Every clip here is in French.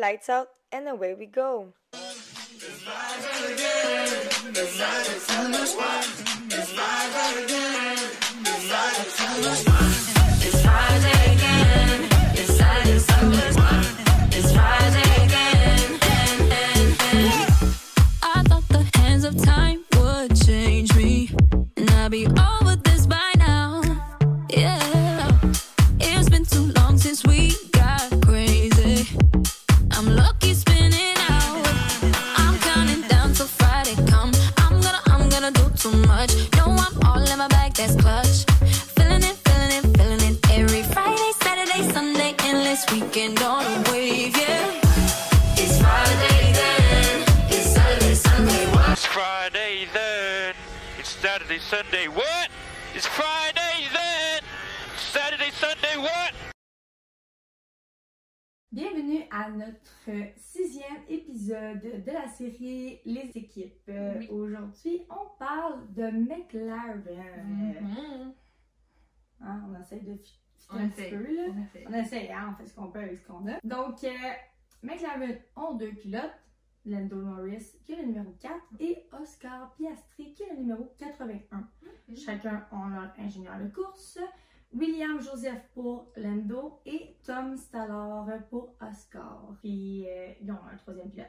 lights out, and away we go. It's Friday Sunday. What? It's Friday then. Saturday, Sunday. What? Bienvenue à notre sixième épisode de la série Les équipes. Euh, Oui. Aujourd'hui, on parle de McLaren. Mhm. Hein, on essaie de On un petit peu. Là. On essaie. On essaie, hein, on fait ce qu'on peut avec ce qu'on a. Donc, euh, McLaren ont deux pilotes. Lando Norris, qui est le numéro 4, et Oscar Piastri, qui est le numéro 81. Chacun ont leur ingénieur de course. William Joseph pour Lando et Tom Stallard pour Oscar. Puis, euh, ils ont un troisième pilote.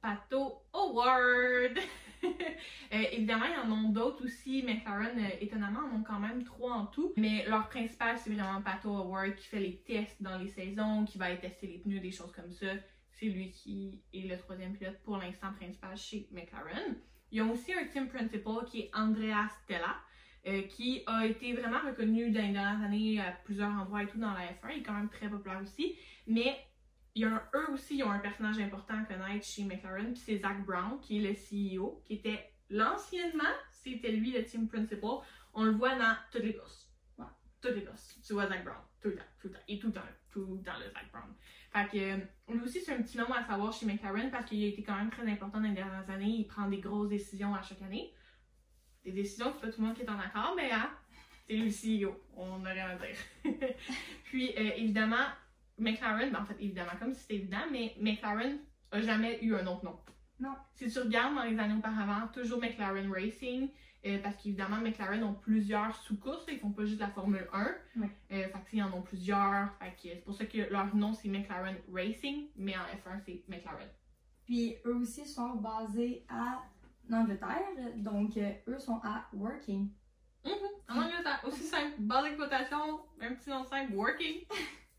Pato Award! Euh, évidemment, il y en a d'autres aussi. McLaren, euh, étonnamment, en ont quand même trois en tout. Mais leur principal, c'est vraiment Pato Award qui fait les tests dans les saisons, qui va aller tester les pneus, des choses comme ça. C'est lui qui est le troisième pilote pour l'instant principal chez McLaren. Ils ont aussi un team principal qui est Andrea Stella, euh, qui a été vraiment reconnu dans les dernières années à plusieurs endroits et tout dans la F1. Il est quand même très populaire aussi. Mais il y a eux aussi, ils ont un personnage important à connaître chez McLaren, puis c'est Zach Brown, qui est le CEO, qui était l'anciennement, c'était lui le team principal. On le voit dans toutes les courses. Ouais. Toutes les courses. Tu vois Zach Brown. Tout le temps, tout le temps. Et tout le temps, tout le temps le Zach Brown. Fait que lui aussi, c'est un petit nom à savoir chez McLaren parce qu'il a été quand même très important dans les dernières années. Il prend des grosses décisions à chaque année. Des décisions que pas tout le monde qui est en accord, mais hein, c'est lui le CEO. On n'a rien à dire. Puis, euh, évidemment, McLaren, ben, en fait, évidemment, comme si c'était évident, mais McLaren a jamais eu un autre nom. Non. Si tu regardes dans les années auparavant, toujours McLaren Racing, euh, parce qu'évidemment, McLaren ont plusieurs sous-courses, ils font pas juste la Formule 1. Ouais. Euh, fait en ont plusieurs. C'est pour ça que leur nom c'est McLaren Racing, mais en F1 c'est McLaren. Puis, eux aussi sont basés à Angleterre. Donc, euh, eux sont à Working. En Angleterre, aussi simple, base d'exploitation, un petit nom simple, working.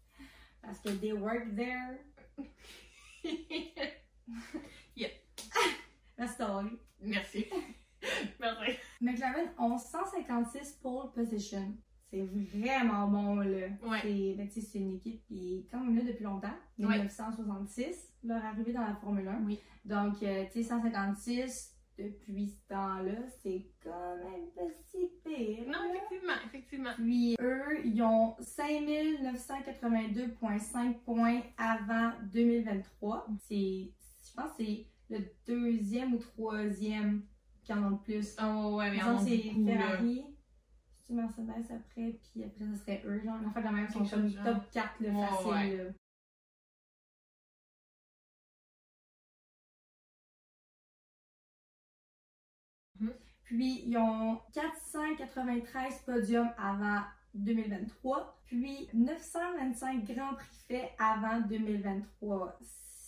Parce que they work there. La story. Merci. Merci. McLaren ont 156 pole position. C'est vraiment bon, là. Ouais. C'est ben, tu sais, c'est une équipe qui est quand même là depuis longtemps. Ouais. 1966, leur arrivée dans la Formule 1. Oui. Donc, euh, tu sais, 156 depuis ce temps-là, c'est quand même pas si pire. Non, effectivement, effectivement. Puis eux, ils ont 5982,5 points avant 2023. C'est, je pense que c'est le deuxième ou troisième qui en ont le plus. Oh ouais, mais on que c'est. Ferrari, c'est Mercedes après, puis après ça serait eux, genre. En fait, la même, ils sont comme top 4 le Ouais, facile. ouais. là. Mhm. Puis, ils ont 493 podiums avant 2023, puis 925 grands prix faits avant 2023.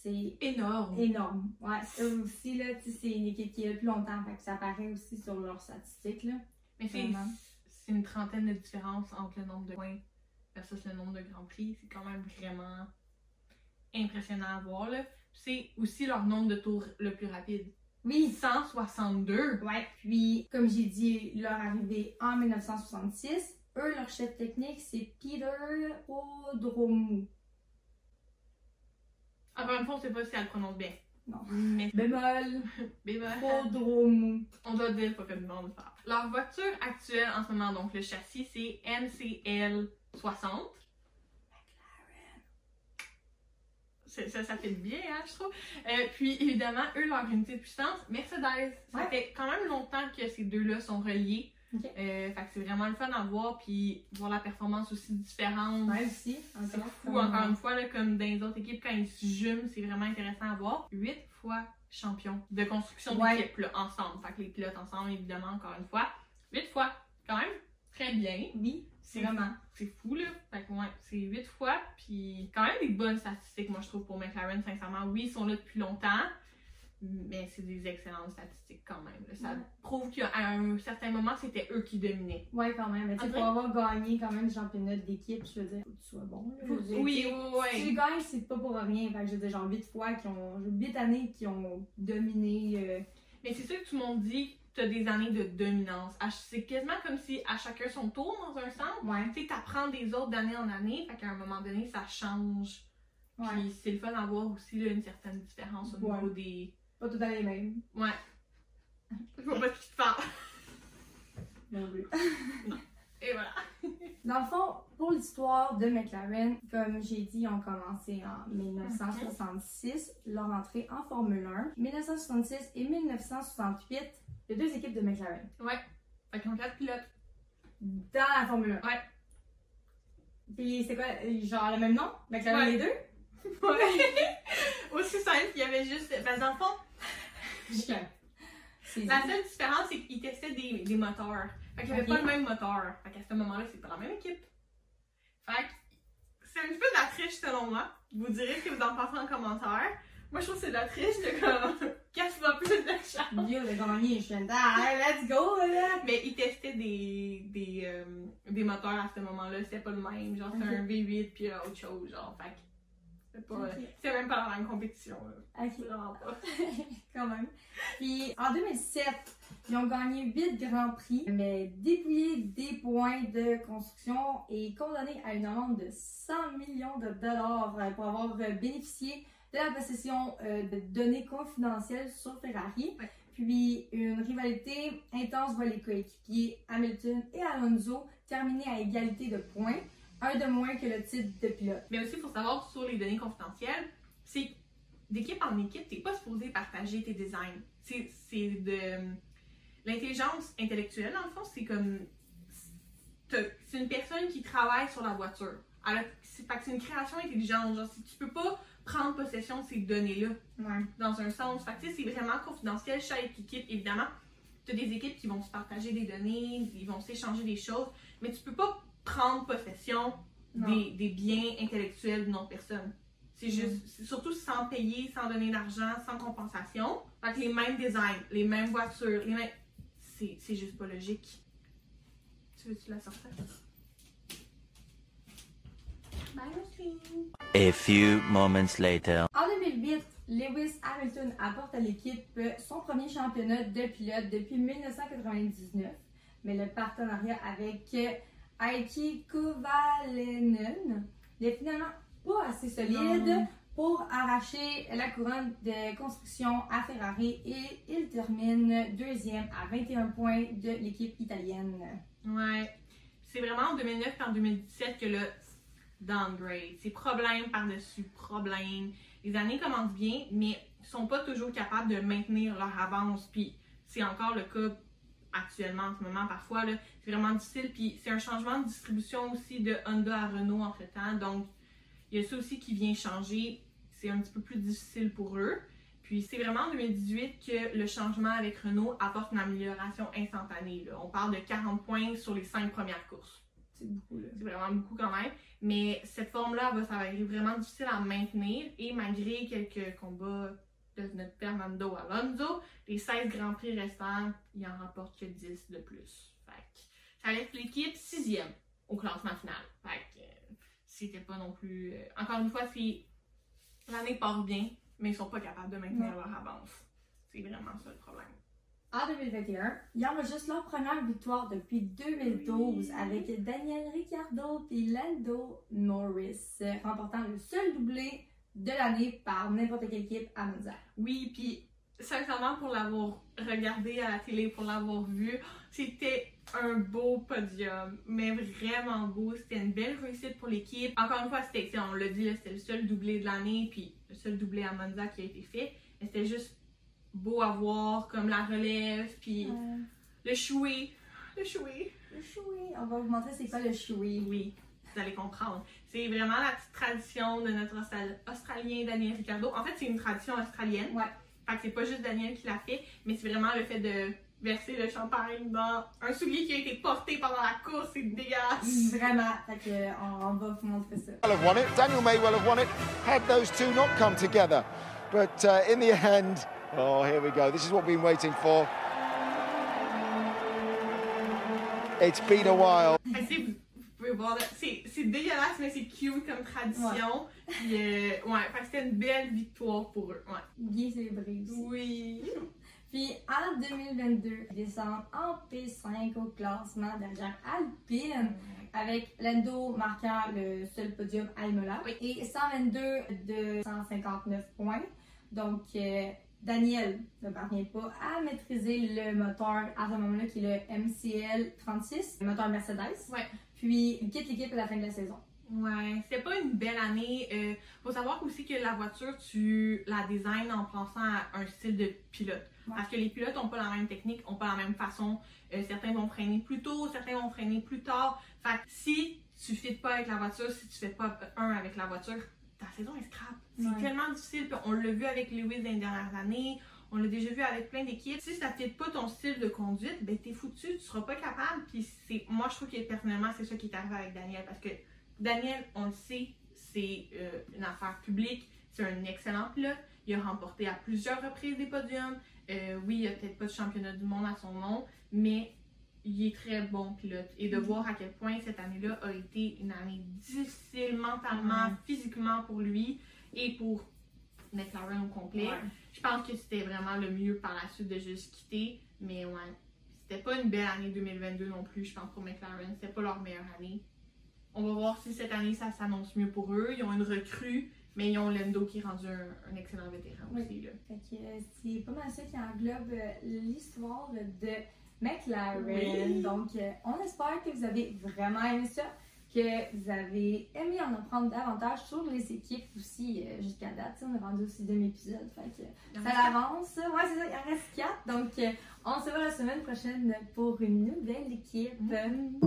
C'est Énorme. énorme. Ouais, eux aussi, là, c'est une équipe qui est depuis longtemps, fait que ça apparaît aussi sur leurs statistiques, là. Mais c'est une trentaine de différence entre le nombre de points versus le nombre de grands prix. C'est quand même vraiment impressionnant à voir. là. C'est aussi leur nombre de tours le plus rapide. Oui, 162. Ouais, puis comme j'ai dit, leur arrivée en 1966, eux, leur chef technique, c'est Peter Odromou. Encore une fois, on sait pas si elle le prononce bien. Non. Mais Bémol. Odromou. On doit dire du monde ça. Leur voiture actuelle en ce moment, donc le châssis, c'est NCL 60. C'est- Ça, ça fait bien, hein, je trouve. Euh, puis, évidemment, eux, leur unité de puissance, Mercedes. Ça Ouais. fait quand même longtemps que ces deux-là sont reliés. Ok. Euh, fait que c'est vraiment le fun à voir, puis voir la performance aussi différente. Ouais, aussi. C'est encore. fou, encore une fois, là, comme dans les autres équipes, quand ils se jument, c'est vraiment intéressant à voir. Huit fois champion de construction Ouais. d'équipe, ensemble. Fait que les pilotes ensemble, évidemment, encore une fois. Huit fois, quand même, très bien. Oui, C'est vraiment. C'est fou, là. Fait que, ouais, c'est huit fois, puis quand même des bonnes statistiques, moi, je trouve, pour McLaren, sincèrement. Oui, ils sont là depuis longtemps, mais c'est des excellentes statistiques quand même. là. Ça Ouais. prouve qu'à un certain moment, c'était eux qui dominaient. Ouais, quand même. Mais tu Après- pour avoir gagné quand même le championnat d'équipe, je veux dire, faut que tu sois bon. Là, dire, Oui, tu oui, oui. Si tu gagnes, c'est pas pour rien. Fait que je veux dire, genre 8 fois qui ont. 8 années qui ont dominé. euh, Mais c'est ça que tout le monde dit, t'as des années de dominance. À- C'est quasiment comme si à chacun son tour, dans un sens. Ouais. Tu sais, t'apprends des autres d'année en année, fait qu'à un moment donné, ça change. Ouais. Puis c'est le fun d'avoir aussi là, une certaine différence au niveau des. Pas tout à les mêmes. Ouais. Je vois pas ce qui te parle. Non plus. Et voilà. Dans le fond, pour l'histoire de McLaren, comme j'ai dit, ils ont commencé en 1966, leur entrée en Formule 1. 1966 et 1968, il y a deux équipes de McLaren Ouais. Fait qu'ils ont quatre pilotes. dans la Formule 1. Ouais. Puis c'est quoi, genre le même nom? McLaren Ouais. les deux? Ouais. Juste. Que dans le fond, C'est la seule différence, c'est qu'ils testaient des, des moteurs. Fait qu'il n'y avait pas le même moteur. Fait qu'à ce moment-là, c'est pas la même équipe. Fait que c'est un petit peu de la triche selon moi. Vous direz ce que vous en pensez en commentaire. Moi, je trouve que c'est de la triche de comme. Casse-moi plus de chance. Yo, je ah, let's go, là! Mais ils testaient des, des, euh, des moteurs à ce moment-là. C'était pas le même. Genre, Ok. un V8 puis autre chose. Genre, fait que pas. Ok. C'était même pas la même compétition. Là. Ok. Vraiment pas. quand même. Puis en 2007, ils ont gagné 8 grands prix, mais dépouillés des points de construction et condamnés à une amende de 100 millions de dollars euh, pour avoir euh, bénéficié de la possession euh, de données confidentielles sur Ferrari. Ouais. Puis une rivalité intense voit les coéquipiers Hamilton et Alonso terminer à égalité de points, un de moins que le titre de pilote. Mais aussi, il faut savoir sur les données confidentielles, c'est d'équipe en équipe, t'es pas supposé partager tes designs. C'est de l'intelligence intellectuelle, dans le fond, c'est comme. C'est une personne qui travaille sur la voiture. Alors, c'est une création intelligente. Genre, si tu peux pas prendre possession de ces données-là, Ouais. dans un sens. Fait c'est vraiment confidentiel. Chaque équipe, évidemment, tu as des équipes qui vont se partager des données, ils vont s'échanger des choses, mais tu peux pas prendre possession des, des biens intellectuels d'une autre personne. C'est juste, c'est surtout sans payer, sans donner d'argent, sans compensation. Fait que les mêmes designs, les mêmes voitures, les mêmes. C'est, c'est juste pas logique. Tu veux-tu la sortir? A few moments later. En 2008, Lewis Hamilton apporte à l'équipe son premier championnat de pilote depuis 1999, mais le partenariat avec Heikki Kovalainen n'est finalement pas assez solide Non. pour arracher la couronne de construction à Ferrari et il termine deuxième à 21 points de l'équipe italienne. Ouais. C'est vraiment en 2009 et en 2017 que le downgrade. C'est problème par-dessus problème. Les années commencent bien, mais ils sont pas toujours capables de maintenir leur avance. Puis c'est encore le cas actuellement en ce moment parfois. là. C'est vraiment difficile. Puis c'est un changement de distribution aussi de Honda à Renault entre temps. Donc il y a ça aussi qui vient changer. C'est un petit peu plus difficile pour eux. Puis c'est vraiment en 2018 que le changement avec Renault apporte une amélioration instantanée. là. On parle de 40 points sur les 5 premières courses. C'est beaucoup là. C'est vraiment beaucoup quand même. Mais cette forme-là, va être vraiment difficile à maintenir. Et malgré quelques combats de notre Fernando Alonso, les 16 Grands Prix restants, il en remporte que 10 de plus. Fait que ça laisse l'équipe sixième au classement final. Fait que euh, c'était pas non plus... euh, encore une fois. L'année part bien, mais ils sont pas capables de maintenir leur avance. C'est vraiment ça le problème. En 2021, ils enregistrent leur première victoire depuis 2012 avec Daniel Ricciardo et Lando Norris, remportant le seul doublé de l'année par n'importe quelle équipe à Monza. Oui, puis sincèrement, pour l'avoir regardé à la télé, pour l'avoir vu, c'était un beau podium, mais vraiment beau. C'était une belle réussite pour l'équipe. Encore une fois, c'était, on l'a dit, c'était le seul doublé de l'année, puis le seul doublé à Monza qui a été fait. Mais c'était juste beau à voir, comme la relève, puis le chouet, Le choué. Le choué. On va vous montrer c'est quoi le choué. Oui, vous allez comprendre. C'est vraiment la petite tradition de notre Austral- Australien Daniel Ricciardo. En fait, c'est une tradition australienne. Ouais. Fait que c'est pas juste Daniel qui l'a fait, mais c'est vraiment le fait de verser le champagne dans un soulier qui a été porté pendant la course. C'est dégueulasse. Vraiment. Fait que, on, on va vous montrer ça. well have won it. Daniel may well have won it had those two not come together. But uh, in the end, oh, here we go. This is what we've been waiting for. It's been a while. Pouvez voir, c'est dégueulasse, mais c'est cute comme tradition. Puis, euh, ouais, c'était une belle victoire pour eux. Ouais. Bien célébré aussi. Oui. Puis en 2022, ils descendent en P5 au classement derrière Alpine, avec Lando marquant le seul podium à Imola. Oui. Et 122 de 159 points. Donc, euh, Daniel ne parvient pas à maîtriser le moteur à ce moment-là, qui est le MCL 36, le moteur Mercedes. Ouais. Puis, il quitte l'équipe à la fin de la saison. Ouais, c'était pas une belle année. Euh, faut savoir aussi que la voiture, tu la designs en pensant à un style de pilote. Ouais. Parce que les pilotes ont pas la même technique, ont pas la même façon. Euh, certains vont freiner plus tôt, certains vont freiner plus tard. Fait que si tu fites pas avec la voiture, si tu fais pas un avec la voiture, ta saison est scrap. C'est Ouais. tellement difficile. Puis on l'a vu avec Lewis dans les dernières années. On l'a déjà vu avec plein d'équipes. Si ça ne fit pas ton style de conduite, ben t'es foutu, tu seras pas capable. Puis c'est, moi je trouve que personnellement c'est ça qui est arrivé avec Daniel parce que Daniel, on le sait, c'est euh, une affaire publique, c'est un excellent pilote. Il a remporté à plusieurs reprises des podiums. Euh, oui, il a peut-être pas de championnat du monde à son nom, mais il est très bon pilote. Et de voir à quel point cette année-là a été une année difficile mentalement, physiquement pour lui et pour McLaren au complet. Ouais. Je pense que c'était vraiment le mieux par la suite de juste quitter. Mais ouais, c'était pas une belle année 2022 non plus, je pense, pour McLaren. C'était pas leur meilleure année. On va voir si cette année ça s'annonce mieux pour eux. Ils ont une recrue, mais ils ont Lendo qui est rendu un, un excellent vétéran Oui. aussi. Là. Fait que euh, c'est pas mal ça qui englobe euh, l'histoire de McLaren. Oui. Donc, euh, on espère que vous avez vraiment aimé ça, que vous avez aimé en apprendre davantage sur les équipes aussi euh, jusqu'à date. On est rendu aussi demi-épisode, fait que ça avance. Ouais, c'est ça, il en reste quatre. Donc, euh, on se voit la semaine prochaine pour une nouvelle équipe. Mhm.